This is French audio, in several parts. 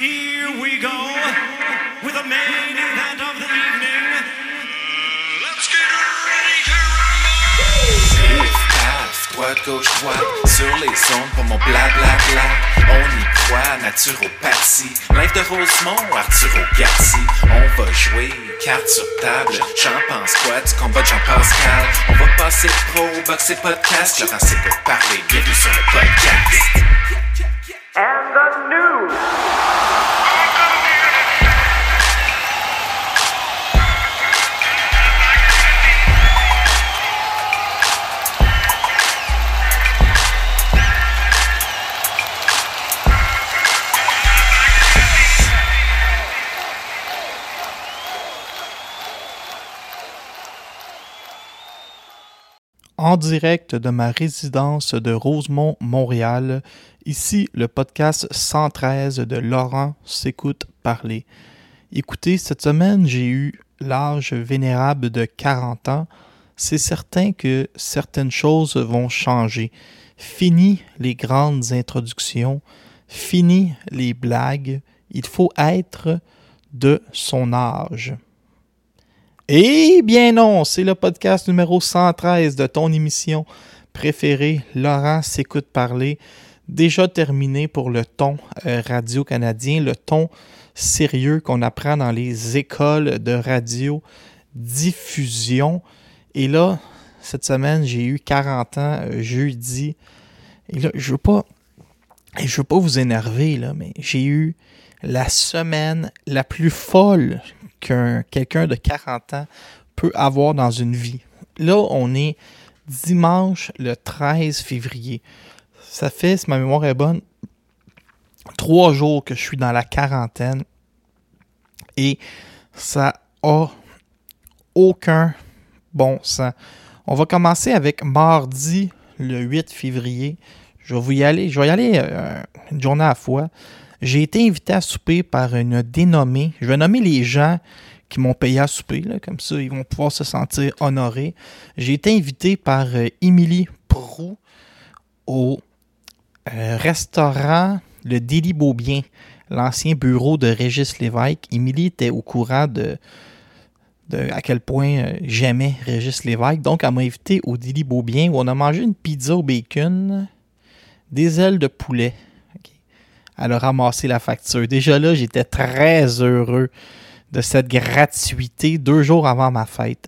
Here we go with the main event of the evening. Let's get ready to rumble! Paf, droite, gauche, droite, sur les ondes pour mon blablabla. On y croit, naturopathie. Live de Rosemont, Arturo Garci. On va jouer, carte sur table. J'en pense quoi du combat de Jean-Pascal? On va passer pro, boxer podcast. Laurent c'est pour parler, bienvenue sur le podcast. En direct de ma résidence de Rosemont, Montréal. Ici, le podcast 113 de Laurent s'écoute parler. Écoutez, cette semaine, j'ai eu l'âge vénérable de 40 ans. C'est certain que certaines choses vont changer. Fini les grandes introductions, fini les blagues. Il faut être de son âge. Eh bien non, c'est le podcast numéro 113 de ton émission préférée, Laurent s'écoute parler, déjà terminé pour le ton euh, radio canadien, le ton sérieux qu'on apprend dans les écoles de radio diffusion. Et là, cette semaine, j'ai eu 40 ans euh, jeudi. Et là, je veux pas je veux pas vous énerver là, mais j'ai eu la semaine la plus folle qu'un quelqu'un de 40 ans peut avoir dans une vie. Là, on est dimanche le 13 février. Ça fait, si ma mémoire est bonne, trois jours que je suis dans la quarantaine et ça a aucun bon sens. On va commencer avec mardi le 8 février. Je vais vous y aller. Je vais y aller euh, une journée à la fois. J'ai été invité à souper par une dénommée. Je vais nommer les gens qui m'ont payé à souper, comme ça, ils vont pouvoir se sentir honorés. J'ai été invité par euh, Émilie Prou au euh, restaurant Le Délit Beaubien, l'ancien bureau de Régis Lévesque. Émilie était au courant de, de à quel point euh, j'aimais Régis Lévesque. Donc, elle m'a invité au Délit Beaubien où on a mangé une pizza au bacon, des ailes de poulet. Elle a ramassé la facture. Déjà là, j'étais très heureux de cette gratuité deux jours avant ma fête.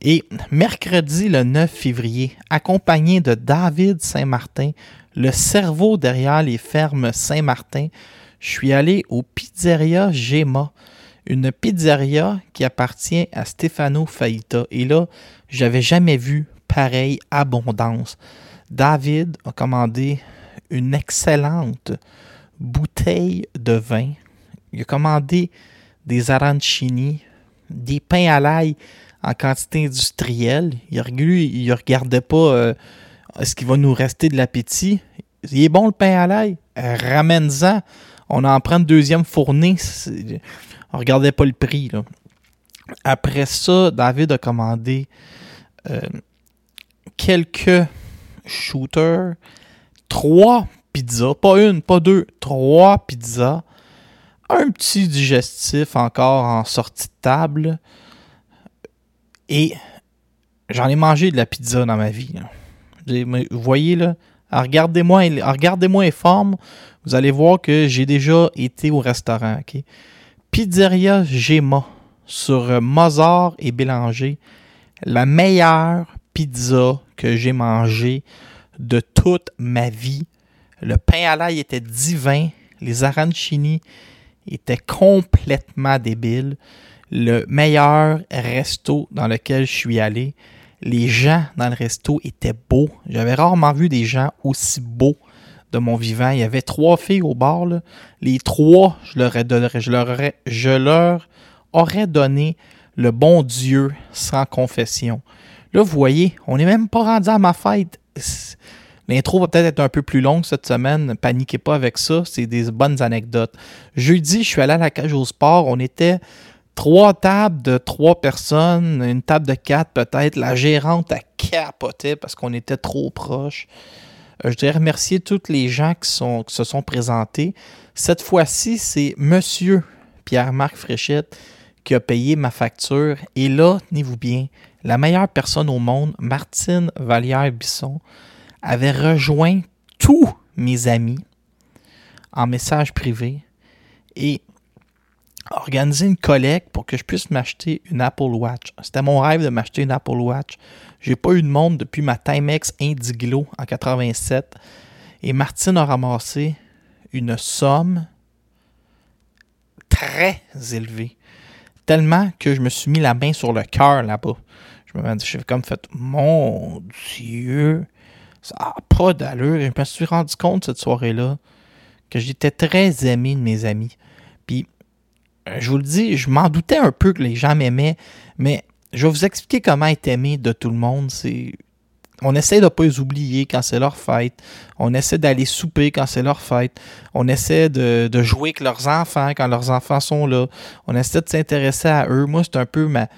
Et mercredi le 9 février, accompagné de David Saint-Martin, le cerveau derrière les fermes Saint-Martin, je suis allé au Pizzeria Gemma, une pizzeria qui appartient à Stefano Faita. Et là, j'avais jamais vu pareille abondance. David a commandé une excellente bouteille de vin. Il a commandé des arancini, des pains à l'ail en quantité industrielle. Il ne regardait pas euh, est-ce qu'il va nous rester de l'appétit? Il est bon le pain à l'ail. Euh, Ramène-en. On en prend une deuxième fournée. On regardait pas le prix. Après ça, David a commandé euh, quelques shooters, trois pizzas, pas une, pas deux, trois pizzas, un petit digestif encore en sortie de table. Et j'en ai mangé de la pizza dans ma vie. mais Vous voyez là, regardez-moi regardez-moi les formes, vous allez voir que j'ai déjà été au restaurant. Pizzeria Gemma sur euh, Mozart et Bélanger, la meilleure pizza que j'ai mangée de toute ma vie. Le pain à l'ail était divin, les arancini étaient complètement débiles. Le meilleur resto dans lequel je suis allé, les gens dans le resto étaient beaux. J'avais rarement vu des gens aussi beaux de mon vivant. Il y avait trois filles au bar. Les trois, je leur, ai donné- je, je leur aurais donné le bon Dieu sans confession. Là, vous voyez, on n'est même pas rendu à ma fête. L'intro va peut-être être un peu plus longue cette semaine. Paniquez pas avec ça. C'est des bonnes anecdotes. Jeudi, je suis allé à la cage au sport. On était trois tables de trois personnes, une table de quatre peut-être. La gérante a capoté parce qu'on était trop proches. Euh, je voudrais remercier tous les gens qui se sont présentés. Cette fois-ci, c'est Monsieur Pierre-Marc Fréchette qui a payé ma facture. Et là, tenez-vous bien, la meilleure personne au monde, Martine Vallière-Bisson, avait rejoint tous mes amis en message privé et organisé une collecte pour que je puisse m'acheter une Apple Watch. C'était mon rêve de m'acheter une Apple Watch. J'ai pas eu de monde depuis ma Timex Indiglo en 87 et Martine a ramassé une somme très élevée. Tellement que je me suis mis la main sur le cœur là-bas. Je me suis comme fait Mon Dieu, ça n'a pas d'allure. Je me suis rendu compte cette soirée-là que j'étais très aimé de mes amis. Puis, euh, je vous le dis, je m'en doutais un peu que les gens m'aimaient, mais je vais vous expliquer comment être aimé de tout le monde. C'est on essaie de ne pas les oublier quand c'est leur fête. On essaie d'aller souper quand c'est leur fête. On essaie de, jouer avec leurs enfants quand leurs enfants sont là. On essaie de s'intéresser à eux. Moi, c'est un peu ma,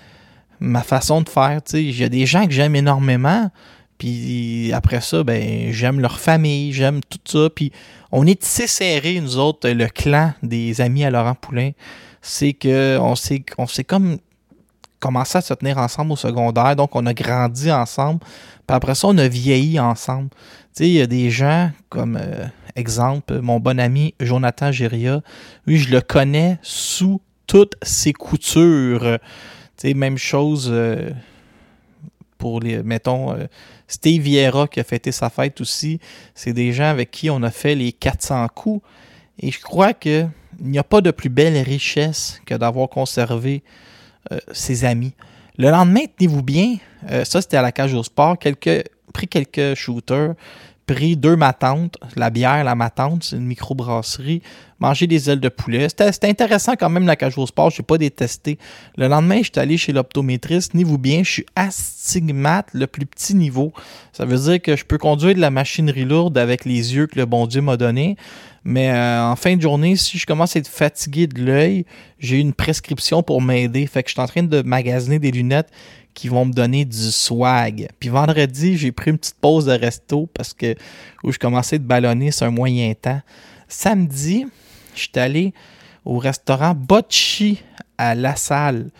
ma façon de faire. Il y a des gens que j'aime énormément. Puis après ça, ben j'aime leur famille, j'aime tout ça. Puis on est tissé serré, nous autres, le clan des amis à Laurent Poulain. C'est que on s'est comme commencé à se tenir ensemble au secondaire. Donc on a grandi ensemble. Puis après ça, on a vieilli ensemble. Tu sais, il y a des gens comme, euh, exemple, mon bon ami Jonathan Géria. Lui, je le connais sous toutes ses coutures. Tu sais, même chose euh, pour les, mettons, euh, Steve Vieira qui a fêté sa fête aussi. C'est des gens avec qui on a fait les 400 coups. Et je crois qu'il n'y a pas de plus belle richesse que d'avoir conservé ses amis. Le lendemain, tenez-vous bien, euh, ça c'était à la cage au sport, pris quelques shooters, pris deux matantes, la bière, la matante, c'est une microbrasserie, manger des ailes de poulet. C'était intéressant quand même la cage au sport, je n'ai pas détesté. Le lendemain, je suis allé chez l'optométriste, tenez-vous bien, je suis astigmate, le plus petit niveau. Ça veut dire que je peux conduire de la machinerie lourde avec les yeux que le bon Dieu m'a donné. Mais euh, en fin de journée, si je commence à être fatigué de l'œil, j'ai une prescription pour m'aider. Fait que je suis en train de magasiner des lunettes qui vont me donner du swag. Puis vendredi, j'ai pris une petite pause de resto parce que où je commençais de ballonner sur un moyen temps. Samedi, je suis allé au restaurant Bocci à La Salle.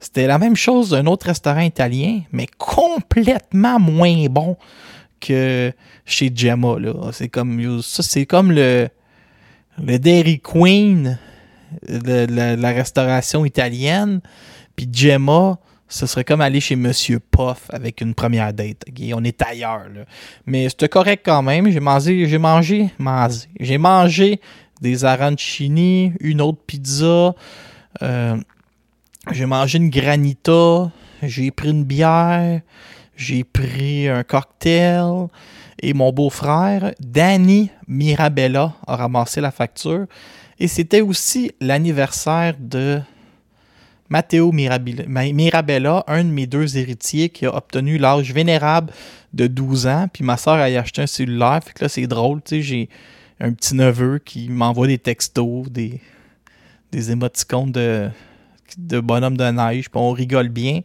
C'était la même chose d'un autre restaurant italien, mais complètement moins bon que chez Gemma. C'est comme ça, c'est comme le le Dairy Queen de, la restauration italienne, puis Gemma, ce serait comme aller chez Monsieur Puff avec une première date. On est ailleurs. Mais c'était correct quand même. J'ai mangé, j'ai mangé. J'ai mangé des arancini, une autre pizza. Euh, j'ai mangé une granita. J'ai pris une bière. J'ai pris un cocktail et mon beau-frère, Danny Mirabella, a ramassé la facture. Et c'était aussi l'anniversaire de Matteo Mirabella, un de mes deux héritiers qui a obtenu l'âge vénérable de 12 ans. Puis ma soeur a acheté un cellulaire. Fait que là, c'est drôle. Tu sais, j'ai un petit neveu qui m'envoie des textos, des, des émoticônes de de bonhomme de neige, puis on rigole bien.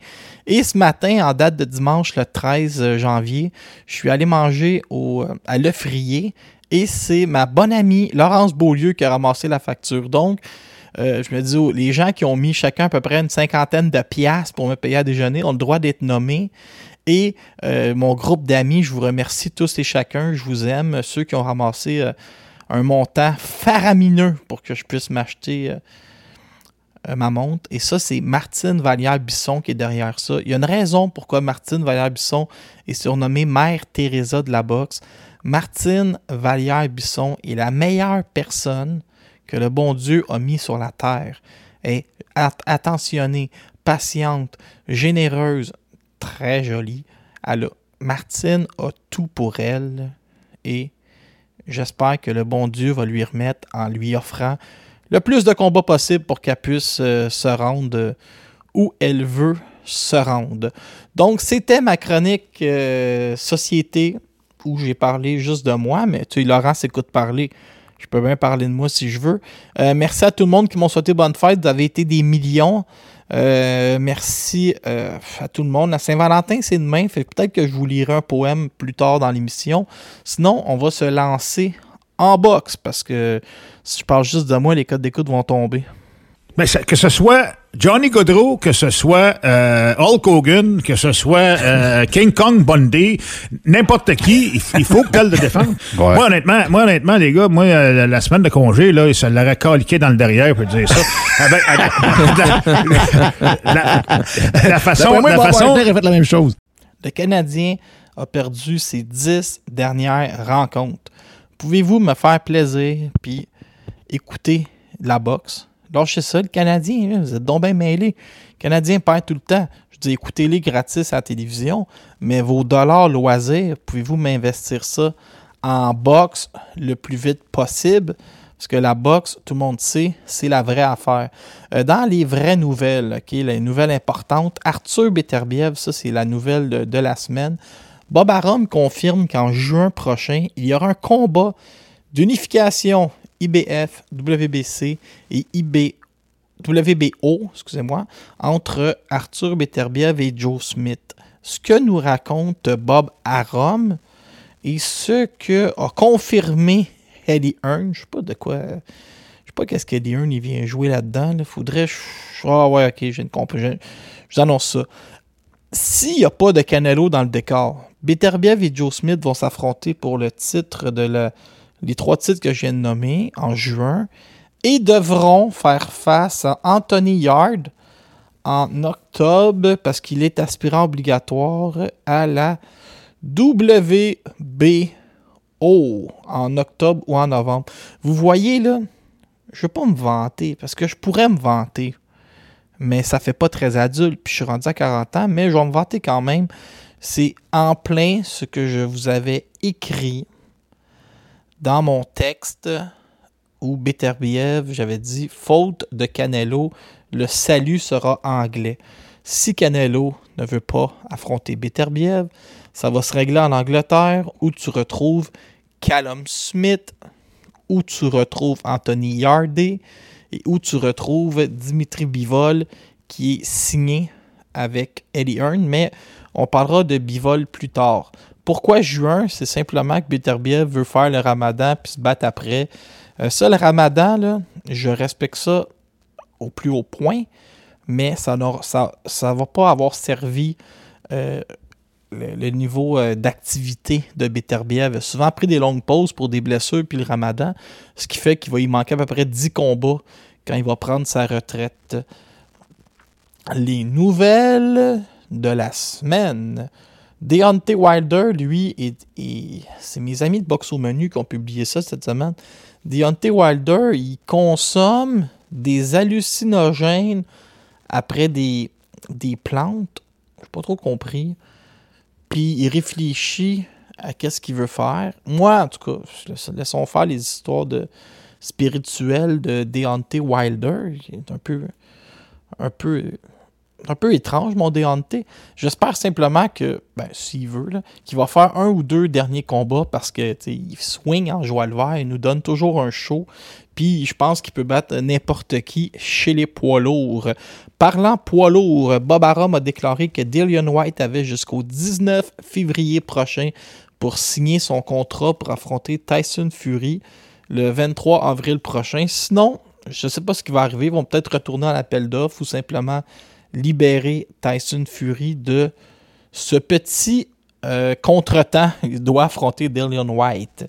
Et ce matin, en date de dimanche le 13 janvier, je suis allé manger au, à l'œufrier et c'est ma bonne amie Laurence Beaulieu qui a ramassé la facture. Donc, euh, je me dis, oh, les gens qui ont mis chacun à peu près une cinquantaine de piastres pour me payer à déjeuner ont le droit d'être nommés. Et euh, mon groupe d'amis, je vous remercie tous et chacun. Je vous aime. Ceux qui ont ramassé euh, un montant faramineux pour que je puisse m'acheter ma montre. Et ça, c'est Martine Vallière-Bisson qui est derrière ça. Il y a une raison pourquoi Martine Vallière-Bisson est surnommée Mère Teresa de la boxe. Martine Vallière-Bisson est la meilleure personne que le bon Dieu a mis sur la terre. Est attentionnée, patiente, généreuse, très jolie. Elle Martine a tout pour elle et j'espère que le bon Dieu va lui remettre en lui offrant le plus de combats possible pour qu'elle puisse euh, se rendre où elle veut se rendre. Donc, c'était ma chronique euh, société où j'ai parlé juste de moi, mais tu sais, Laurent s'écoute parler. Je peux bien parler de moi si je veux. merci à tout le monde qui m'ont souhaité bonne fête. Vous avez été des millions. Euh, merci euh, à tout le monde. La Saint-Valentin, c'est demain. Fait peut-être que je vous lirai un poème plus tard dans l'émission. Sinon, on va se lancer en boxe parce que si je parle juste de moi, les codes d'écoute vont tomber. Mais ça- que ce soit Johnny Godreau, que ce soit euh, Hulk Hogan, que ce soit euh, King Kong Bundy, n'importe qui, il, faut que tu le défendre. Ouais. Moi, honnêtement, moi, honnêtement, les gars, moi, euh, la, semaine de congé, là, ça l'aurait caliqué dans le derrière, pour dire ça. Avec- avec- la, la- la façon, moi, la façon, fait la même chose. Le Canadien a perdu ses dix dernières rencontres. Pouvez-vous me faire plaisir puis écouter la boxe? Lâchez ça, le Canadien, vous êtes donc bien mêlés. Le Canadien perd tout le temps. Je dis, écoutez-les gratis à la télévision, mais vos dollars loisirs, pouvez-vous m'investir ça en boxe le plus vite possible? Parce que la boxe, tout le monde sait, c'est la vraie affaire. Euh, dans les vraies nouvelles, les nouvelles importantes, Arthur Beterbiev, ça c'est la nouvelle de, de la semaine. Bob Arum confirme qu'en juin prochain, il y aura un combat d'unification IBF, WBC et IB, WBO, excusez-moi, entre Arthur Beterbiev et Joe Smith. Ce que nous raconte Bob Arum et ce que a confirmé Eddie Hearn, je sais pas de quoi, je sais pas qu'est-ce qu'Eddie Hearn il vient jouer là-dedans. là. Faudrait, ah ouais, ok, j'ai une comp, je, je vous annonce ça. S'il n'y a pas de Canelo dans le décor, Beterbiev et Joe Smith vont s'affronter pour le titre de la, les trois titres que je viens de nommer en juin et devront faire face à Anthony Yard en octobre parce qu'il est aspirant obligatoire à la WBO en octobre ou en novembre. Vous voyez là, je ne veux pas me vanter parce que je pourrais me vanter, mais ça fait pas très adulte. Puis je suis rendu à 40 ans, mais je vais me vanter quand même. C'est en plein ce que je vous avais écrit dans mon texte où Beterbiev, j'avais dit faute de Canelo, le salut sera anglais. Si Canelo ne veut pas affronter Beterbiev, ça va se régler en Angleterre où tu retrouves Callum Smith, où tu retrouves Anthony Yardy et où tu retrouves Dimitri Bivol qui est signé avec Eddie Hearn, mais on parlera de Bivol plus tard. Pourquoi juin? C'est simplement que Beterbiev veut faire le ramadan puis se battre après. Euh, ça, le ramadan, je respecte ça au plus haut point, mais ça ne va pas avoir servi euh, le, le niveau euh, d'activité de Beterbiev. Il a souvent pris des longues pauses pour des blessures puis le ramadan, ce qui fait qu'il va y manquer à peu près 10 combats quand il va prendre sa retraite. Les nouvelles de la semaine. Deontay Wilder, lui, et, c'est mes amis de Box au Menu qui ont publié ça cette semaine. Deontay Wilder, il consomme des hallucinogènes après des, des plantes. Je n'ai pas trop compris. Puis il réfléchit à qu'est-ce qu'il veut faire. Moi, en tout cas, laissons faire les histoires de spirituelles de Deontay Wilder. qui est un peu, un peu, un peu étrange, mon Deontay. J'espère simplement que, ben, s'il veut, qu'il va faire un ou deux derniers combats parce que il swing en joie le vert, il nous donne toujours un show. Puis je pense qu'il peut battre n'importe qui chez les poids lourds. Parlant poids lourds, Bob Arum a déclaré que Dillian White avait jusqu'au 19 février prochain pour signer son contrat pour affronter Tyson Fury le 23 avril prochain. Sinon, je ne sais pas ce qui va arriver. Ils vont peut-être retourner à l'appel d'offres ou simplement libérer Tyson Fury de ce petit euh, contretemps. Il doit affronter Dillian White.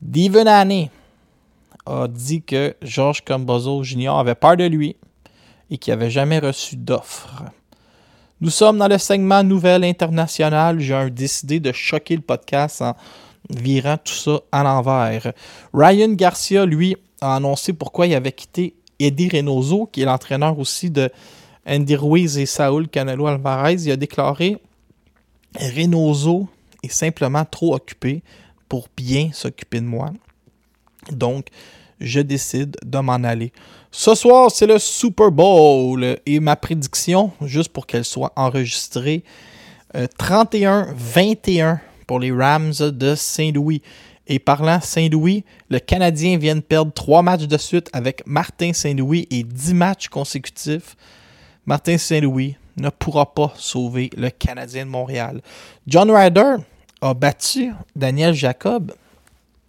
Devin a dit que Georges Cambozo Jr. avait peur de lui et qu'il n'avait jamais reçu d'offre. Nous sommes dans le segment Nouvelles internationales. J'ai décidé de choquer le podcast en virant tout ça à l'envers. Ryan Garcia, lui, a annoncé pourquoi il avait quitté Eddie Reynoso, qui est l'entraîneur aussi de Andy Ruiz et Saúl Canelo Alvarez. Il a déclaré Reynoso est simplement trop occupé pour bien s'occuper de moi. Donc, je décide de m'en aller. Ce soir, c'est le Super Bowl et ma prédiction, juste pour qu'elle soit enregistrée, euh, 31-21 pour les Rams de Saint-Louis. Et parlant Saint-Louis, le Canadien vient de perdre trois matchs de suite avec Martin Saint-Louis et 10 matchs consécutifs. Martin Saint-Louis ne pourra pas sauver le Canadien de Montréal. John Ryder a battu Daniel Jacob,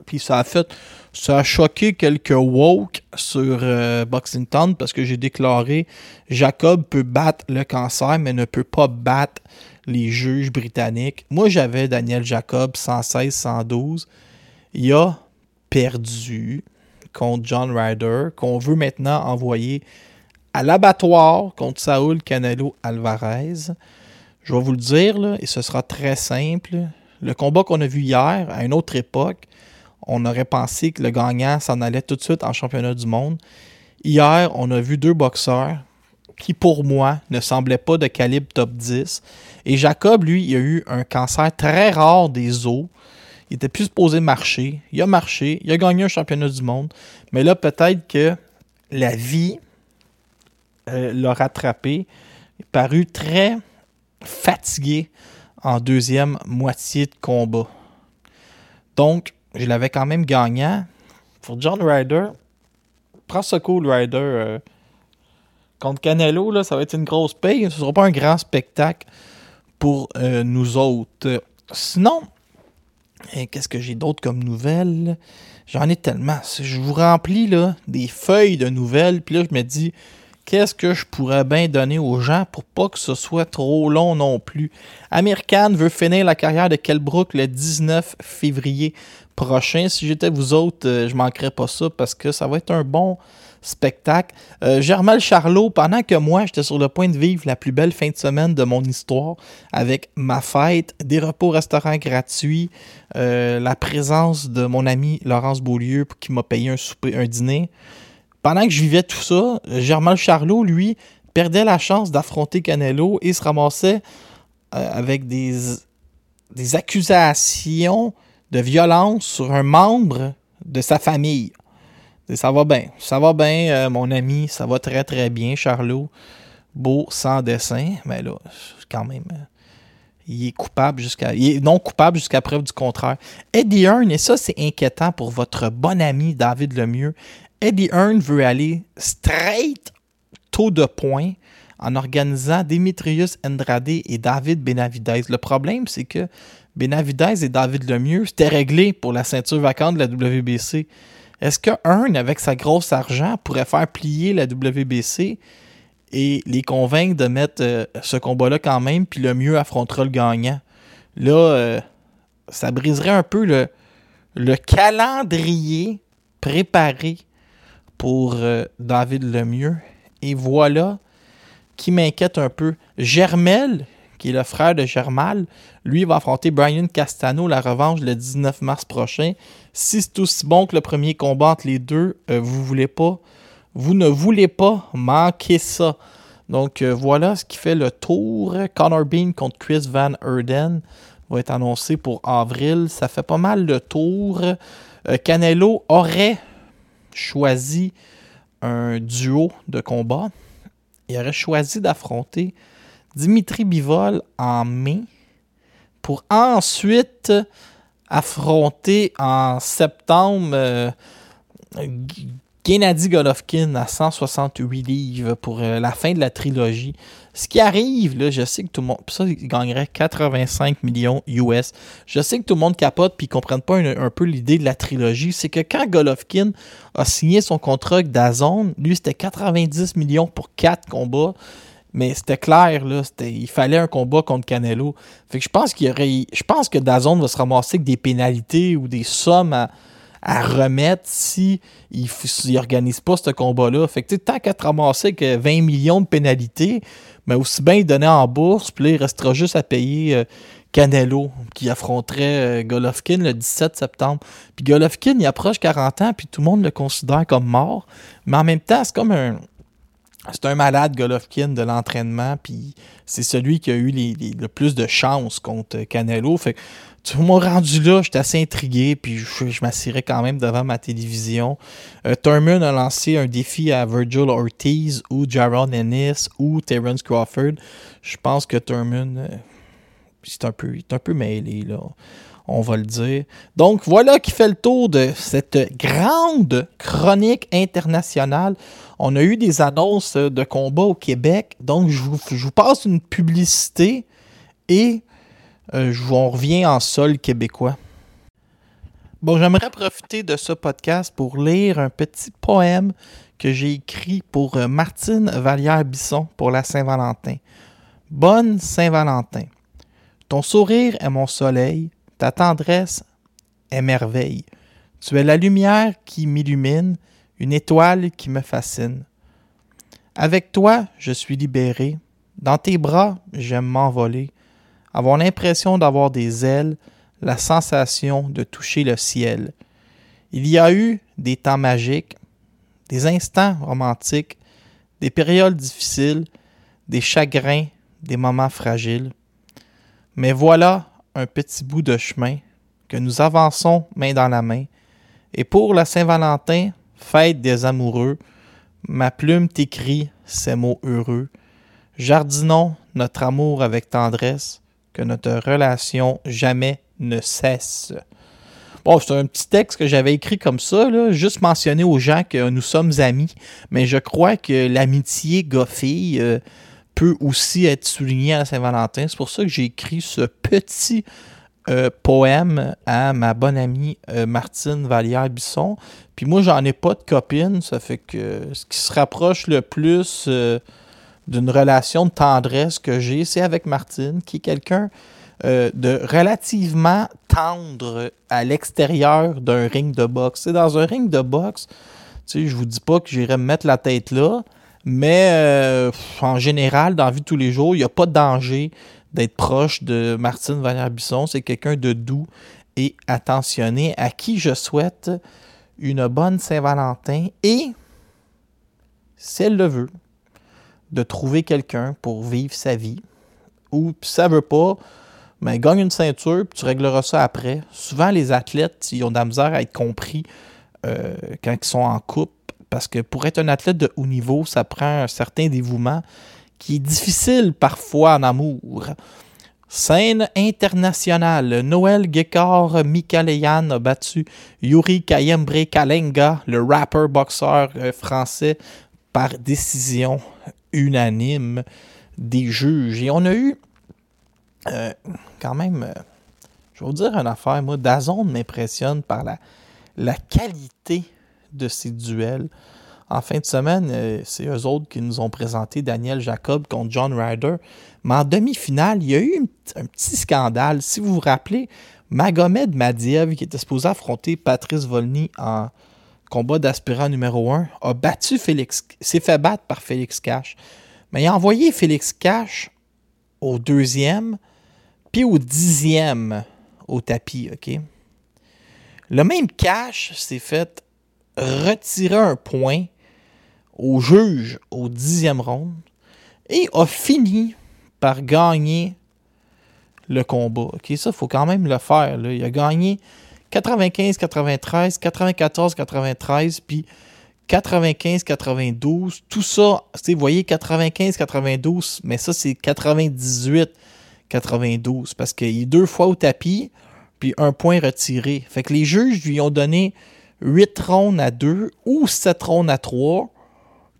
puis ça a fait, ça a choqué quelques woke sur euh, Boxing Town parce que j'ai déclaré Jacob peut battre le cancer, mais ne peut pas battre les juges britanniques. Moi, j'avais Daniel Jacob 116-112. Il a perdu contre John Ryder, qu'on veut maintenant envoyer à l'abattoir contre Saúl Canelo Alvarez. Je vais vous le dire, et ce sera très simple. Le combat qu'on a vu hier, à une autre époque, on aurait pensé que le gagnant s'en allait tout de suite en championnat du monde. Hier, on a vu deux boxeurs qui, pour moi, ne semblaient pas de calibre top 10. Et Jacob, lui, il a eu un cancer très rare des os. Il était plus supposé marcher. Il a marché. Il a gagné un championnat du monde. Mais là, peut-être que la vie euh, l'a rattrapé. Il est paru très fatigué en deuxième moitié de combat. Donc, je l'avais quand même gagnant. Pour John Ryder, prends ce coup, Ryder. euh, contre Canelo, là, ça va être une grosse paye. Ce ne sera pas un grand spectacle pour euh, nous autres. Sinon, qu'est-ce que j'ai d'autre comme nouvelles? J'en ai tellement. Je vous remplis là, des feuilles de nouvelles, puis là, je me dis, qu'est-ce que je pourrais bien donner aux gens pour pas que ce soit trop long non plus? American veut finir la carrière de Kelbrook le 19 février prochain. Si j'étais vous autres, euh, je manquerais pas ça parce que ça va être un bon spectacle. Euh, Germel Charlot, pendant que moi, j'étais sur le point de vivre la plus belle fin de semaine de mon histoire avec ma fête, des repos restaurants gratuits, euh, la présence de mon ami Laurence Beaulieu qui m'a payé un souper, un dîner. Pendant que je vivais tout ça, Germel Charlot, lui, perdait la chance d'affronter Canelo et se ramassait euh, avec des, des accusations de violence sur un membre de sa famille. Ça va bien. Ça va bien, euh, mon ami. Ça va très, très bien, Charlot. Beau, sans dessin. Mais là, quand même, euh, il est coupable jusqu'à. Il est non coupable jusqu'à preuve du contraire. Eddie Hearn, et ça, c'est inquiétant pour votre bon ami David Lemieux. Eddie Hearn veut aller straight taux de points en organisant Demetrius Andrade et David Benavidez. Le problème, c'est que Benavidez et David Lemieux, c'était réglé pour la ceinture vacante de la WBC. Est-ce que Hearn, avec sa grosse argent, pourrait faire plier la WBC et les convaincre de mettre euh, ce combat-là quand même, puis le mieux affrontera le gagnant? Là, euh, ça briserait un peu le, le calendrier préparé pour euh, David Lemieux. Et voilà qui m'inquiète un peu. Germel, qui est le frère de Germal, lui va affronter Brian Castano la revanche le 19 mars prochain. Si c'est aussi bon que le premier combat entre les deux, euh, vous voulez pas, vous ne voulez pas manquer ça. Donc euh, voilà ce qui fait le tour. Connor Bean contre Chris Van Erden va être annoncé pour avril. Ça fait pas mal le tour. Canelo aurait choisi un duo de combat. Il aurait choisi d'affronter Dimitri Bivol en mai pour ensuite affronter en septembre euh, Gennady Golovkin à 168 livres pour euh, la fin de la trilogie. Ce qui arrive, là, je sais que tout le monde. Ça, il gagnerait 85 millions US. Je sais que tout le monde capote puis ils comprennent pas un, peu l'idée de la trilogie. C'est que quand Golovkin a signé son contrat avec Dazone, lui, c'était 90 millions pour 4 combats. Mais c'était clair, là, il fallait un combat contre Canelo. Fait que je pense qu'il y aurait. Je pense que Dazone va se ramasser avec des pénalités ou des sommes à, à remettre si il n'organise pas ce combat-là. Fait que tant qu'à te euh, 20 millions de pénalités, mais aussi bien donner en bourse, puis il restera juste à payer euh, Canelo, qui affronterait euh, Golovkin le 17 septembre. Puis Golovkin, il approche 40 ans, puis tout le monde le considère comme mort. Mais en même temps, c'est comme un. C'est un malade, Golovkin, de l'entraînement, puis c'est celui qui a eu le plus de chance contre Canelo. Fait que, tu m'as rendu là, j'étais assez intrigué, puis je, je m'assirais quand même devant ma télévision. Euh, Thurman a lancé un défi à Virgil Ortiz ou Jaron Ennis ou Terence Crawford. Je pense que Thurman, euh, c'est un peu, est un peu mêlé, là. on va le dire. Donc voilà qui fait le tour de cette grande chronique internationale. On a eu des annonces de combat au Québec, donc je vous passe une publicité et euh, on revient en sol québécois. Bon, j'aimerais profiter de ce podcast pour lire un petit poème que j'ai écrit pour euh, Martine Vallière-Bisson pour la Saint-Valentin. Bonne Saint-Valentin. Ton sourire est mon soleil, ta tendresse est merveille. Tu es la lumière qui m'illumine, une étoile qui me fascine. Avec toi, je suis libéré. Dans tes bras, j'aime m'envoler. Avoir l'impression d'avoir des ailes, la sensation de toucher le ciel. Il y a eu des temps magiques, des instants romantiques, des périodes difficiles, des chagrins, des moments fragiles. Mais voilà un petit bout de chemin que nous avançons main dans la main. Et pour la Saint-Valentin, fête des amoureux, ma plume t'écrit ces mots heureux. Jardinons notre amour avec tendresse, que notre relation jamais ne cesse. Bon, c'est un petit texte que j'avais écrit comme ça, là, juste mentionner aux gens que nous sommes amis, mais je crois que l'amitié gars-fille euh, peut aussi être soulignée à Saint-Valentin. C'est pour ça que j'ai écrit ce petit euh, poème à ma bonne amie euh, Martine Vallière-Bisson. Puis moi, j'en ai pas de copine, ça fait que ce qui se rapproche le plus d'une relation de tendresse que j'ai, c'est avec Martine, qui est quelqu'un euh, de relativement tendre à l'extérieur d'un ring de boxe. C'est dans un ring de boxe, tu sais, je vous dis pas que j'irai me mettre la tête là, mais euh, en général, dans la vie de tous les jours, il n'y a pas de danger d'être proche de Martine Vallière-Bisson. C'est quelqu'un de doux et attentionné à qui je souhaite une bonne Saint-Valentin et, si elle le veut, de trouver quelqu'un pour vivre sa vie. Ou si ça veut pas, ben, gagne une ceinture, puis tu régleras ça après. Souvent, les athlètes, ils ont de la misère à être compris euh, quand ils sont en couple, parce que pour être un athlète de haut niveau, ça prend un certain dévouement qui est difficile parfois en amour. Scène internationale. Noël Gekar Mikaleyan a battu Yuri Kayembre Kalenga, le rapper boxeur euh, français, par décision unanime des juges. Et on a eu euh, quand même, euh, je vais vous dire une affaire, moi, Dazon m'impressionne par la, qualité de ces duels. En fin de semaine, euh, c'est eux autres qui nous ont présenté Daniel Jacob contre John Ryder. Mais en demi-finale, il y a eu un petit scandale. Si vous vous rappelez, Magomed Madiev, qui était supposé affronter Patrice Volny en combat d'aspirant numéro 1, a battu Félix, s'est fait battre par Félix Cash. Mais il a envoyé Félix Cash au deuxième, puis au dixième au tapis, OK? Le même Cash s'est fait retirer un point au juge au dixième round et a fini par gagner le combat. OK, ça, il faut quand même le faire. Il a gagné 95-93, 94-93, puis 95-92. Tout ça, vous voyez, 95-92, mais ça, c'est 98-92, parce qu'il est deux fois au tapis, puis un point retiré. Fait que les juges lui ont donné 8 rondes à 2 ou 7 rondes à 3,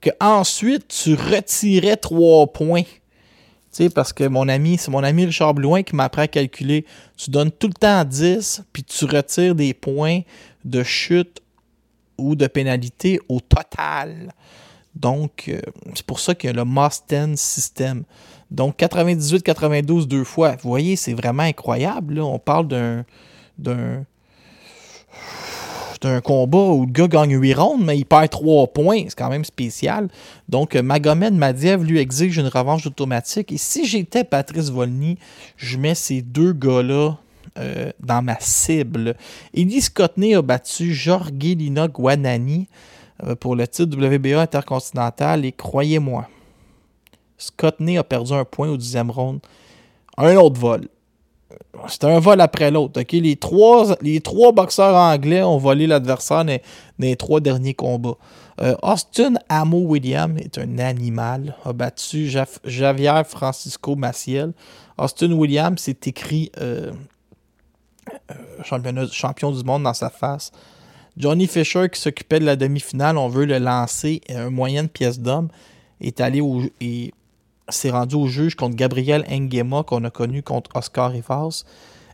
que ensuite tu retirais 3 points. Sais, parce que mon ami, c'est mon ami Richard Blouin qui m'apprend à calculer. Tu donnes tout le temps 10, puis tu retires des points de chute ou de pénalité au total. Donc, euh, c'est pour ça qu'il y a le must-end system. Donc, 98-92 deux fois. Vous voyez, c'est vraiment incroyable. là. On parle d'un d'un combat où le gars gagne 8 rondes, mais il perd 3 points. C'est quand même spécial. Donc, euh, Magomed Madiev lui exige une revanche automatique. Et si j'étais Patrice Volny, je mets ces deux gars-là euh, dans ma cible. Ellie Scottney a battu Jorgelina Guanani euh, pour le titre WBA intercontinental. Et croyez-moi, Scottney a perdu un point au dixième round. Un autre vol. C'était un vol après l'autre. Les, trois, les trois boxeurs anglais ont volé l'adversaire dans, les trois derniers combats. Euh, Austin Amo William est un animal. A battu Javier Francisco Maciel. Austin William, c'est écrit euh, euh, champion du monde dans sa face. Johnny Fisher, qui s'occupait de la demi-finale, on veut le lancer, un moyen de pièce d'homme, est allé au, et s'est rendu au juge contre Gabriel Engema, qu'on a connu contre Oscar Rivas.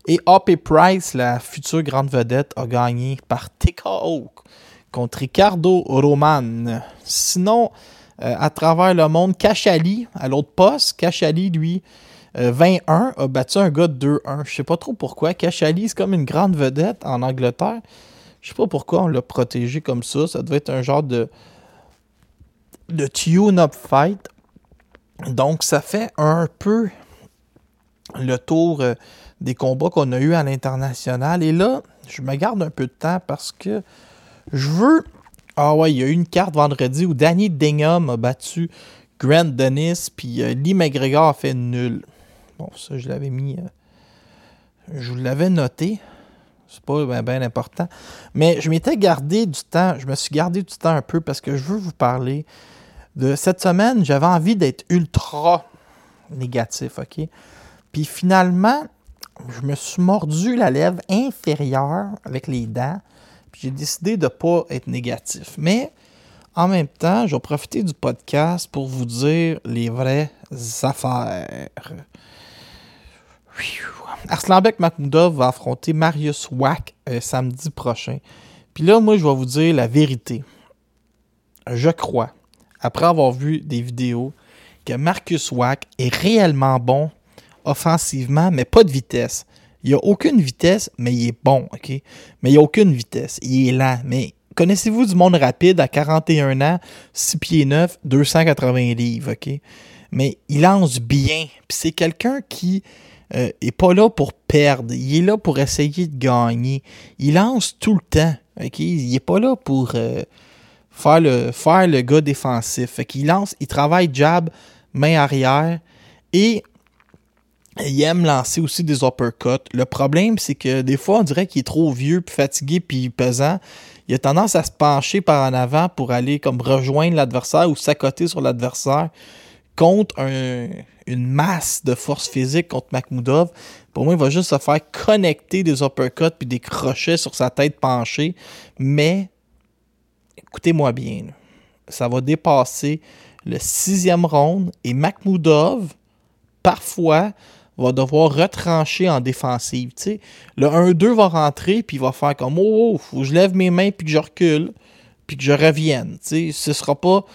Et Hoppy Price, la future grande vedette, a gagné par TKO contre Ricardo Roman. Sinon, euh, à travers le monde, Kachali, à l'autre poste, Kachali, lui, euh, 21, a battu un gars de 2-1. Je sais pas trop pourquoi. Kachali, c'est comme une grande vedette en Angleterre. Je sais pas pourquoi on l'a protégé comme ça. Ça devait être un genre de, de tune-up fight. Donc, ça fait un peu le tour euh, des combats qu'on a eu à l'international. Et là, je me garde un peu de temps parce que je veux. Ah ouais, il y a eu une carte vendredi où Danny Dingham a battu Grant Dennis, puis euh, Lee McGregor a fait nul. Bon, ça, je l'avais mis. euh, je vous l'avais noté. C'est pas bien important. Mais je m'étais gardé du temps. Je me suis gardé du temps un peu parce que je veux vous parler de cette semaine. J'avais envie d'être ultra négatif, OK? Puis finalement, je me suis mordu la lèvre inférieure avec les dents. Puis j'ai décidé de ne pas être négatif. Mais en même temps, je vais profiter du podcast pour vous dire les vraies affaires. Arslanbek Makhmoudov va affronter Marius Wack euh, samedi prochain. Puis là, moi, je vais vous dire la vérité. Je crois, après avoir vu des vidéos, que Marcus Wack est réellement bon offensivement, mais pas de vitesse. Il n'y a aucune vitesse, mais il est bon, OK? Mais il n'y a aucune vitesse. Il est lent. Mais connaissez-vous du monde rapide à 41 ans, 6 pieds 9, 280 livres, OK? Mais il lance bien. Puis c'est quelqu'un qui euh, est pas là pour perdre. Il est là pour essayer de gagner. Il lance tout le temps? Il est pas là pour euh, faire, le, faire le gars défensif. Fait qu'il lance, il travaille jab, main arrière, et il aime lancer aussi des uppercuts. Le problème, c'est que des fois, on dirait qu'il est trop vieux, puis fatigué, puis pesant. Il a tendance à se pencher par en avant pour aller comme rejoindre l'adversaire ou s'accoter sur l'adversaire contre un- une masse de force physique contre Makhmoudov. Pour moi, il va juste se faire connecter des uppercuts puis des crochets sur sa tête penchée. Mais, écoutez-moi bien, ça va dépasser le sixième round et Makhmoudov, parfois, va devoir retrancher en défensive. Le 1-2 va rentrer, puis il va faire comme Oh, oh, je lève mes mains, puis que je recule, puis que je revienne. tu sais. Ce sera pas.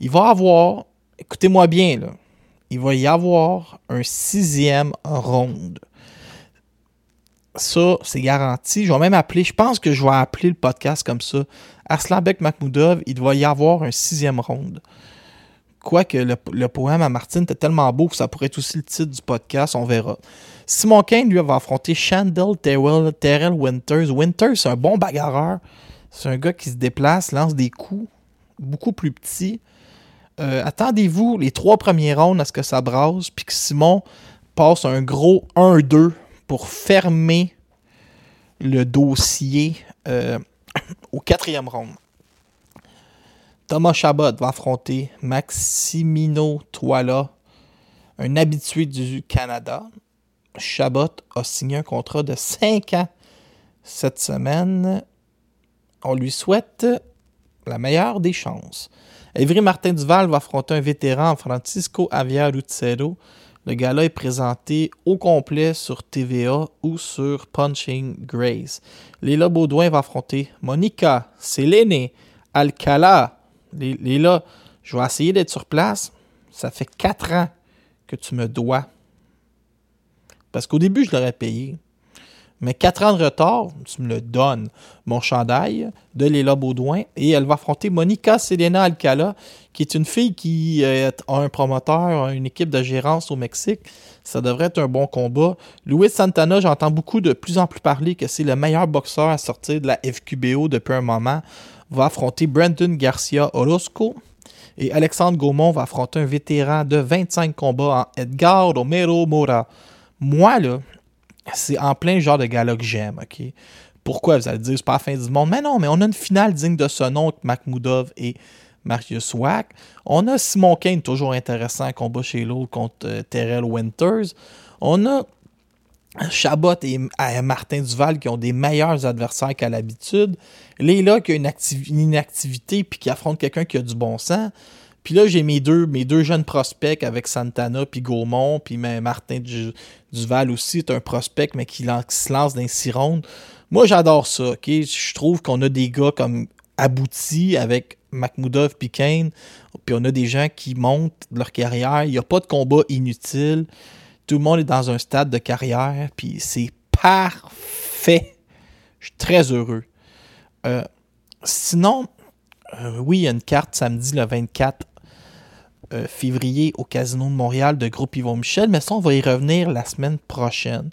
Il va avoir. Écoutez-moi bien. Il va y avoir un sixième round. Ça, c'est garanti. Je vais même appeler, je pense que je vais appeler le podcast comme ça. Arslanbek Makhmoudov, il doit y avoir un sixième round. Quoique le, poème à Martine était tellement beau que ça pourrait être aussi le titre du podcast, on verra. Simon Kane, lui, va affronter Shandell Terrell, Terrell Winters. Winters, c'est un bon bagarreur. C'est un gars qui se déplace, lance des coups beaucoup plus petits. Euh, Attendez-vous les trois premiers rounds à ce que ça brasse, puis que Simon passe un gros 1-2 pour fermer le dossier euh, au quatrième round. Thomas Chabot va affronter Maximino Toila, un habitué du Canada. Chabot a signé un contrat de 5 ans cette semaine. On lui souhaite la meilleure des chances. Evry Martin Duval va affronter un vétéran, Francisco Javier Rutzero. Le gala est présenté au complet sur TVA ou sur Punching Grace. Léla Baudouin va affronter Monica Selene Alcala. Lé- Léla, je vais essayer d'être sur place. Ça fait 4 ans que tu me dois. Parce qu'au début, je l'aurais payé. Mais 4 ans de retard, tu me le donnes. Mon chandail de Léla Baudouin. Et elle va affronter Monica Selena Alcala, qui est une fille qui a un promoteur, une équipe de gérance au Mexique. Ça devrait être un bon combat. Luis Santana, j'entends beaucoup de plus en plus parler que c'est le meilleur boxeur à sortir de la FQBO depuis un moment. Va affronter Brandon Garcia Orozco. Et Alexandre Gaumont va affronter un vétéran de 25 combats en Edgar Romero Mora. Moi, là, c'est en plein genre de gala que j'aime, OK? Pourquoi vous allez dire c'est pas la fin du monde? Mais non, mais on a une finale digne de ce nom avec Makhmoudov et Marius Wack. On a Simon Kane, toujours intéressant, combat chez l'autre contre euh, Terrell Winters. On a Chabot et euh, Martin Duval qui ont des meilleurs adversaires qu'à l'habitude. Léla qui a une inactivité puis qui affronte quelqu'un qui a du bon sens. Puis là, j'ai mes deux, mes deux jeunes prospects avec Santana puis Gaumont. Puis Martin Du- Duval aussi est un prospect, mais qui, se lance dans les rondes. Moi, j'adore ça. ok? Je trouve qu'on a des gars comme aboutis avec Makhmoudov puis Kane. Puis on a des gens qui montent leur carrière. Il n'y a pas de combat inutile. Tout le monde est dans un stade de carrière. Puis c'est parfait. Je suis très heureux. Euh, sinon, euh, oui, il y a une carte samedi le 24 euh, février au Casino de Montréal de Groupe Yvon Michel, mais ça, on va y revenir la semaine prochaine.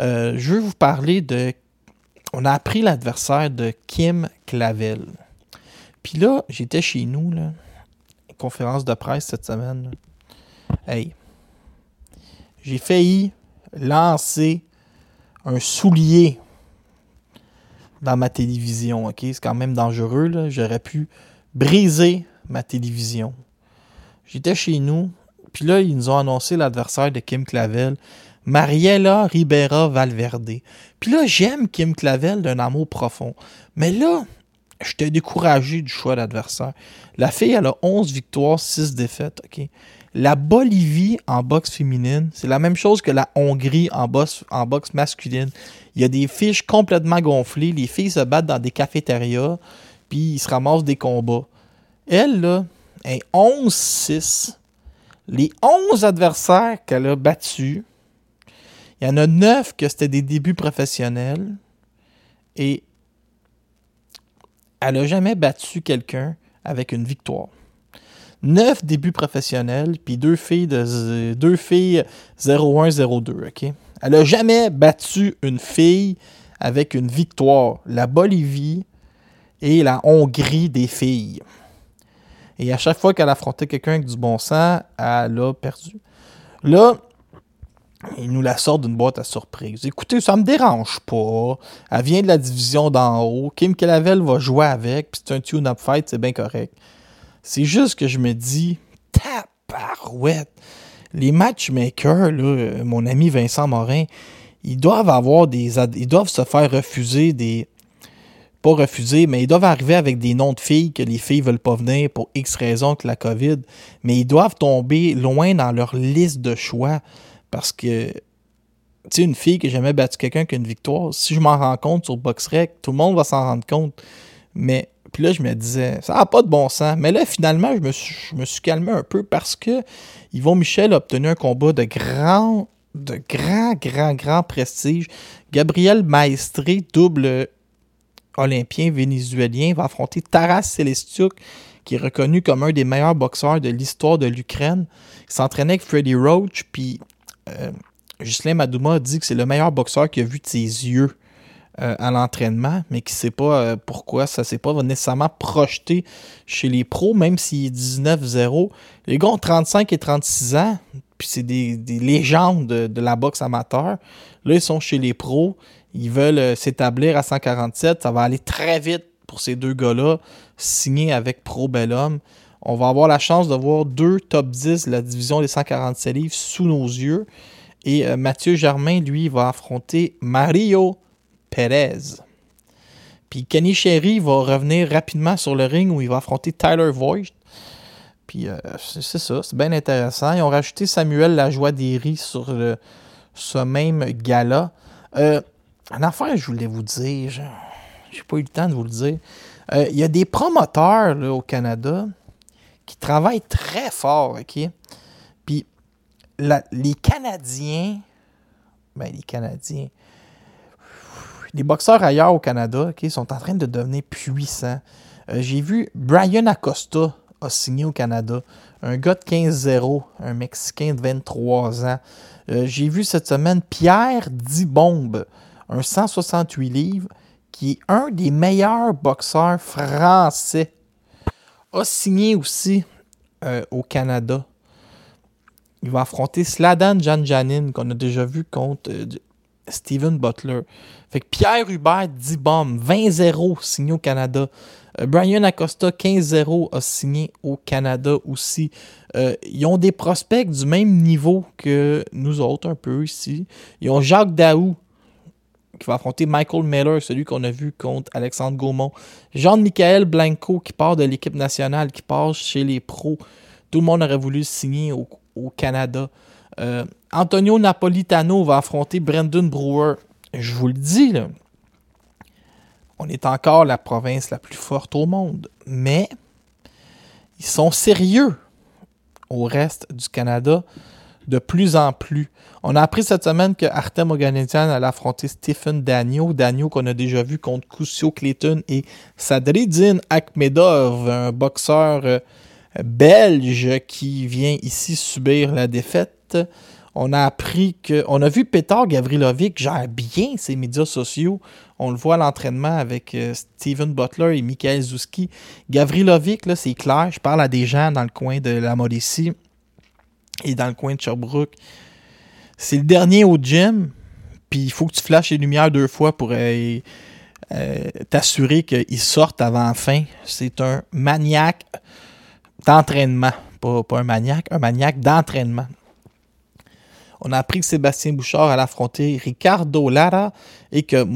Euh, je veux vous parler de. On a appris l'adversaire de Kim Clavel. Puis là, j'étais chez nous, là, conférence de presse cette semaine. Hey, j'ai failli lancer un soulier dans ma télévision, ok? C'est quand même dangereux, là. J'aurais pu briser ma télévision. J'étais chez nous, puis là, ils nous ont annoncé l'adversaire de Kim Clavel, Mariela Ribera Valverde. Puis là, j'aime Kim Clavel d'un amour profond. Mais là, j'étais découragé du choix d'adversaire. La fille, elle a 11 victoires, 6 défaites, ok? La Bolivie en boxe féminine, c'est la même chose que la Hongrie en boxe, masculine. Il y a des fiches complètement gonflées. Les filles se battent dans des cafétérias, puis ils se ramassent des combats. Elle, là, est 11-6. Les 11 adversaires qu'elle a battus, il y en a 9 que c'était des débuts professionnels. Et elle n'a jamais battu quelqu'un avec une victoire. 9 débuts professionnels, puis deux filles de deux filles 01-02, OK? Elle n'a jamais battu une fille avec une victoire. La Bolivie et la Hongrie des filles. Et à chaque fois qu'elle affrontait quelqu'un avec du bon sens, elle a perdu. Là, il nous la sort d'une boîte à surprise. Écoutez, ça me dérange pas. Elle vient de la division d'en haut. Kim Clavel va jouer avec, puis c'est un tune-up fight, c'est bien correct. C'est juste que je me dis, tabarouette. Les matchmakers, là, euh, mon ami Vincent Morin, ils doivent avoir des. Ils doivent se faire refuser des. Pas refuser, mais ils doivent arriver avec des noms de filles que les filles veulent pas venir pour X raisons que la COVID. Mais ils doivent tomber loin dans leur liste de choix. Parce que, tu sais, une fille que j'ai jamais battu quelqu'un qui a une victoire, si je m'en rends compte sur BoxRec, tout le monde va s'en rendre compte. Mais, puis là, je me disais, ça n'a pas de bon sens. Mais là, finalement, je me suis, calmé un peu parce que Yvon Michel a obtenu un combat de grand, de grand, grand, grand prestige. Gabriel Maestré, double olympien vénézuélien, va affronter Taras Celestiuk, qui est reconnu comme un des meilleurs boxeurs de l'histoire de l'Ukraine. Il s'entraînait avec Freddie Roach, puis euh, Ghislain Madouma dit que c'est le meilleur boxeur qu'il a vu de ses yeux euh, à l'entraînement, mais qui ne sait pas euh, pourquoi ça s'est pas nécessairement projeté chez les pros, même s'il est 19-0. Les gars ont 35 et 36 ans, puis c'est des, des légendes de, la boxe amateur. Là, ils sont chez les pros, ils veulent euh, s'établir à 147. Ça va aller très vite pour ces deux gars-là, signés avec Pro Bellum. On va avoir la chance de voir deux top 10 de la division des 147 livres sous nos yeux. Et Mathieu Germain, lui, va affronter Mario Perez. Puis Kenny Sherry va revenir rapidement sur le ring où il va affronter Tyler Voigt. Puis euh, c'est ça, c'est bien intéressant. Ils ont rajouté Samuel Lajoie Derry sur ce même gala. Euh, une affaire, je voulais vous dire, j'ai pas eu le temps de vous le dire. Euh, Il y a des promoteurs au Canada qui travaillent très fort, OK? Puis les Canadiens, ben les Canadiens, les boxeurs ailleurs au Canada, OK, sont en train de devenir puissants. Euh, J'ai vu Brian Acosta a signé au Canada. Un gars de 15-0, un Mexicain de 23 ans. Euh, J'ai vu cette semaine Pierre Dibombe, un 168 livres, qui est un des meilleurs boxeurs français. A signé aussi euh, au Canada. Il va affronter Sladan Janjanin, qu'on a déjà vu contre Steven Butler. Fait que Pierre Hubert Dibom, 20-0 signé au Canada. Euh, Brian Acosta, 15-0, a signé au Canada aussi. Euh, ils ont des prospects du même niveau que nous autres, un peu ici. Ils ont Jacques Daou, qui va affronter Michael Miller, celui qu'on a vu contre Alexandre Gaumont. Jean-Michael Blanco, qui part de l'équipe nationale, qui passe chez les pros. Tout le monde aurait voulu signer au Canada. Euh, Antonio Napolitano va affronter Brendan Brewer. Je vous le dis, on est encore la province la plus forte au monde, mais ils sont sérieux au reste du Canada de plus en plus. On a appris cette semaine que Artem Oganesian allait affronter Stephen Daniel. Daniel qu'on a déjà vu contre Kusio Clayton et Sadridin Akhmedov, un boxeur euh, belge qui vient ici subir la défaite. On a appris que. On a vu Petar Gavrilovic gère bien ses médias sociaux. On le voit à l'entraînement avec euh, Steven Butler et Michael Zuski. Gavrilovic, là, c'est clair. Je parle à des gens dans le coin de la Mauricie et dans le coin de Sherbrooke. C'est le dernier au gym. Puis il faut que tu flashes les lumières deux fois pour euh, euh, t'assurer qu'il sorte avant la fin. C'est un maniaque d'entraînement. Pas, un maniaque, un maniaque d'entraînement. On a appris que Sébastien Bouchard allait affronter Ricardo Lara et que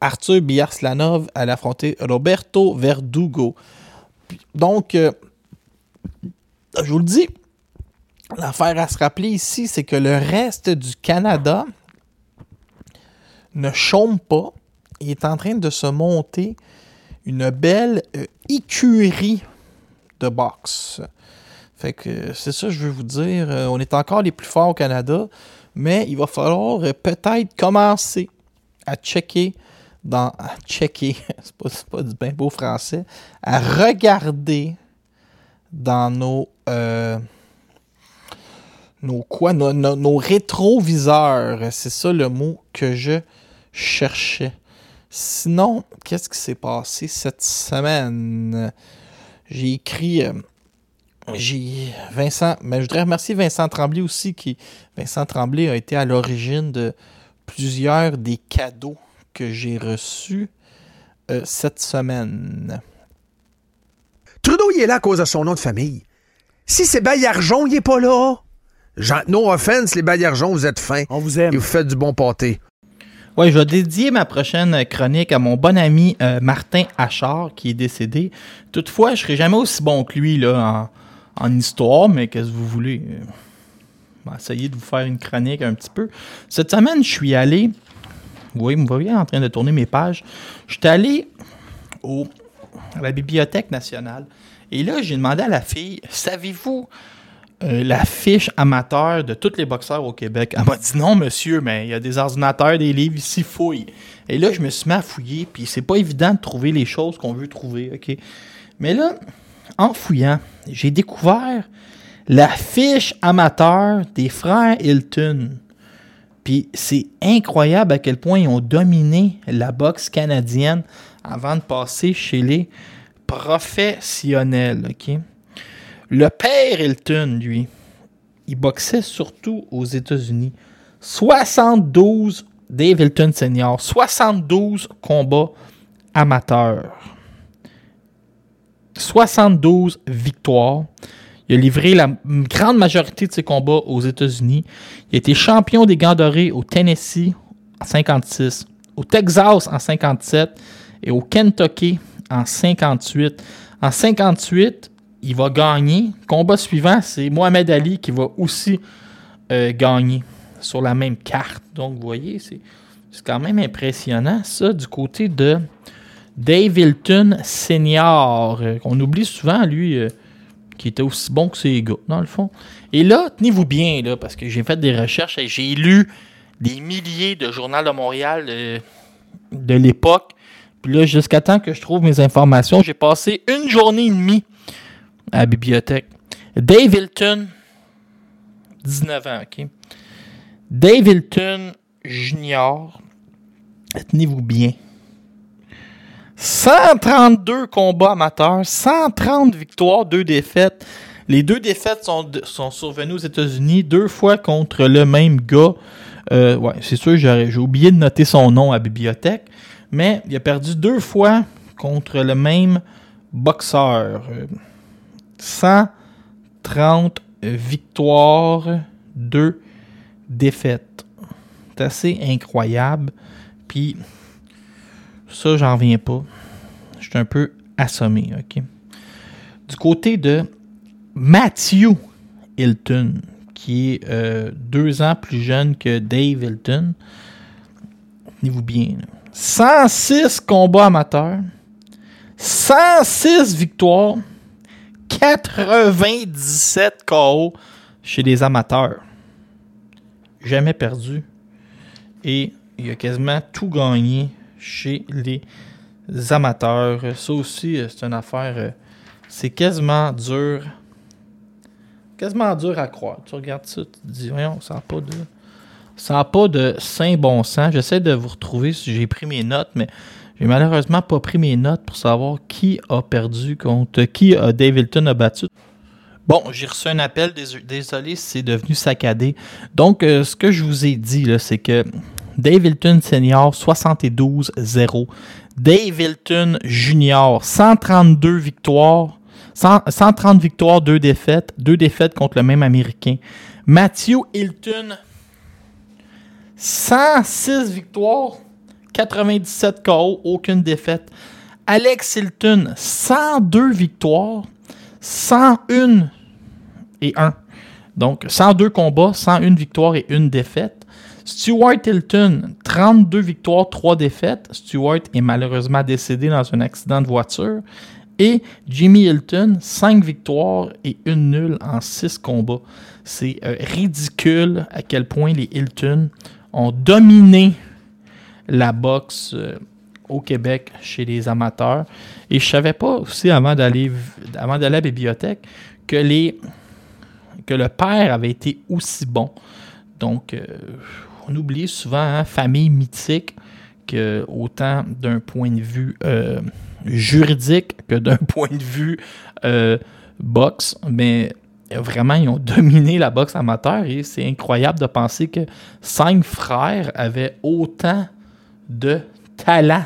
Arthur Biarslanov allait affronter Roberto Verdugo. Donc, euh, je vous le dis, l'affaire à se rappeler ici, c'est que le reste du Canada ne chôme pas. Il est en train de se monter une belle euh, écurie de boxe. Fait que c'est ça que je veux vous dire. Euh, on est encore les plus forts au Canada, mais il va falloir euh, peut-être commencer à checker dans. À checker, c'est pas, pas du bien beau français, à regarder dans nos. euh, nos quoi? Nos- nos rétroviseurs. C'est ça le mot que je cherchais. Sinon, qu'est-ce qui s'est passé cette semaine? J'ai écrit. euh, j'ai Vincent, mais je voudrais remercier Vincent Tremblay aussi, qui Vincent Tremblay a été à l'origine de plusieurs des cadeaux que j'ai reçus euh, cette semaine. Trudeau, il est là à cause de son nom de famille. Si c'est Baillargeon, il est pas là. Jean, no offense, les Baillargeons, vous êtes fins. On vous aime. Et vous faites du bon pâté. Ouais, je vais dédier ma prochaine chronique à mon bon ami euh, Martin Achard, qui est décédé. Toutefois, je serai jamais aussi bon que lui là, en, histoire, mais qu'est-ce que vous voulez? Euh, On va essayer de vous faire une chronique un petit peu. Cette semaine, je suis allé. Voyez, vous voyez en train de tourner mes pages. Je suis allé au, à la Bibliothèque nationale. Et là, j'ai demandé à la fille Savez-vous euh, la fiche amateur de tous les boxeurs au Québec. Elle m'a dit non, monsieur, mais il y a des ordinateurs, des livres ici, fouille. Et là, je me suis mis à fouiller, puis c'est pas évident de trouver les choses qu'on veut trouver, OK? Mais là, en fouillant, j'ai découvert la fiche amateur des frères Hilton. Puis c'est incroyable à quel point ils ont dominé la boxe canadienne avant de passer chez les professionnels, OK? Le père Hilton, lui, il boxait surtout aux États-Unis. 72 Dave Hilton Senior, 72 combats amateurs. 72 victoires. Il a livré la grande majorité de ses combats aux États-Unis. Il a été champion des gants dorés au Tennessee en 56, au Texas en 57 et au Kentucky en 58. En 58, il va gagner. Combat suivant, c'est Mohamed Ali qui va aussi euh, gagner sur la même carte. Donc, vous voyez, c'est quand même impressionnant, ça, du côté de Dave Hilton Senior. euh, qu'on oublie souvent, lui, euh, qui était aussi bon que ses gars, dans le fond. Et là, tenez-vous bien, là, parce que j'ai fait des recherches et j'ai lu des milliers de journaux de Montréal de l'époque. Puis là, jusqu'à temps que je trouve mes informations, j'ai passé une journée et demie à la bibliothèque. Dave Hilton, 19 ans, OK? Dave Hilton Junior, tenez-vous bien. 132 combats amateurs, 130 victoires, 2 défaites. Les deux défaites sont, sont survenues aux États-Unis, deux fois contre le même gars. Euh, ouais, c'est sûr, j'ai oublié de noter son nom à la bibliothèque. Mais il a perdu deux fois contre le même boxeur. Euh, 130 victoires, 2 défaites. C'est assez incroyable. Puis, ça, j'en reviens pas. Je suis un peu assommé, OK? Du côté de Matthew Hilton, qui est euh, deux ans plus jeune que Dave Hilton. Tenez-vous bien. là. 106 combats amateurs, 106 victoires, 97 KO chez les amateurs. Jamais perdu. Et il a quasiment tout gagné chez les amateurs. Ça aussi, euh, c'est une affaire. euh, C'est quasiment dur. Quasiment dur à croire. Tu regardes ça, tu te dis, voyons, ça n'a pas de. Ça n'a pas de saint bon sens. J'essaie de vous retrouver si j'ai pris mes notes, mais j'ai malheureusement pas pris mes notes pour savoir qui a perdu contre qui a Dave Hilton a battu. Bon, j'ai reçu un appel, dés- désolé, c'est devenu saccadé. Donc, euh, ce que je vous ai dit, c'est que Dave Hilton Senior, 72-0. Dave Hilton Junior, 132 victoires. 100 130 victoires, 2 défaites. 2 défaites contre le même Américain. Matthew Hilton, 106 victoires, 97 KO, aucune défaite. Alex Hilton, 102 victoires, 101 et 1. Donc, 102 combats, 101 victoires et 1 défaite. Stuart Hilton, 32 victoires, 3 défaites. Stuart est malheureusement décédé dans un accident de voiture. Et Jimmy Hilton, 5 victoires et 1 nulle en 6 combats. C'est euh, ridicule à quel point les Hilton ont dominé la boxe euh, au Québec chez les amateurs. Et je savais pas aussi avant d'aller à la bibliothèque que le père avait été aussi bon. Donc euh, on oublie souvent hein, famille mythique que autant d'un point de vue euh, juridique que d'un point de vue boxe, mais vraiment ils ont dominé la boxe amateur et c'est incroyable de penser que cinq frères avaient autant de talent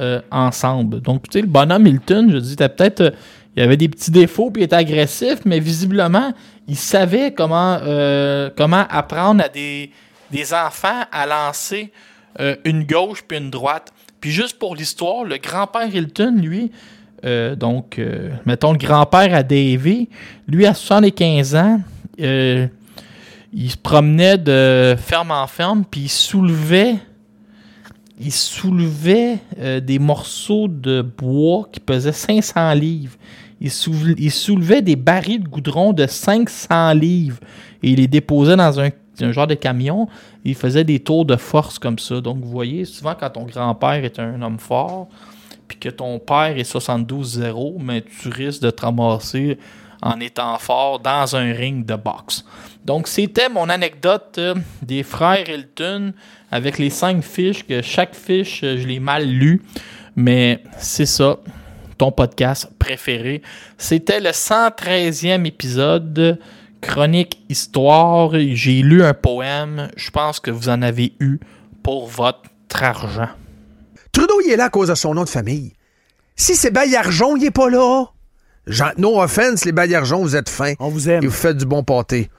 euh, ensemble. Donc, tu sais, le bonhomme Hilton, je dis, peut-être. euh, il avait des petits défauts puis il était agressif, mais visiblement, il savait comment, euh, apprendre à des, des enfants à lancer une gauche puis une droite. Puis juste pour l'histoire, le grand-père Hilton, lui, donc, mettons le grand-père à Davy, lui, à 75 ans, il se promenait de ferme en ferme, puis il soulevait il soulevait euh, des morceaux de bois qui pesaient 500 livres. Il, soulevait des barils de goudron de 500 livres et il les déposait dans un, un genre de camion. Il faisait des tours de force comme ça. Donc, vous voyez, souvent quand ton grand-père est un homme fort, puis que ton père est 72-0, mais tu risques de te ramasser en étant fort dans un ring de boxe. Donc, c'était mon anecdote euh, des frères Hilton avec les cinq fiches, que chaque fiche, euh, je l'ai mal lu, mais c'est ça, ton podcast préféré. C'était le 113e épisode, Chronique Histoire. J'ai lu un poème, je pense que vous en avez eu pour votre argent. Trudeau, il est là à cause de son nom de famille. Si c'est Baillargeon, il est pas là. Jean, no offense, les Baillargeons, vous êtes fins. On vous aime. Et vous faites du bon pâté.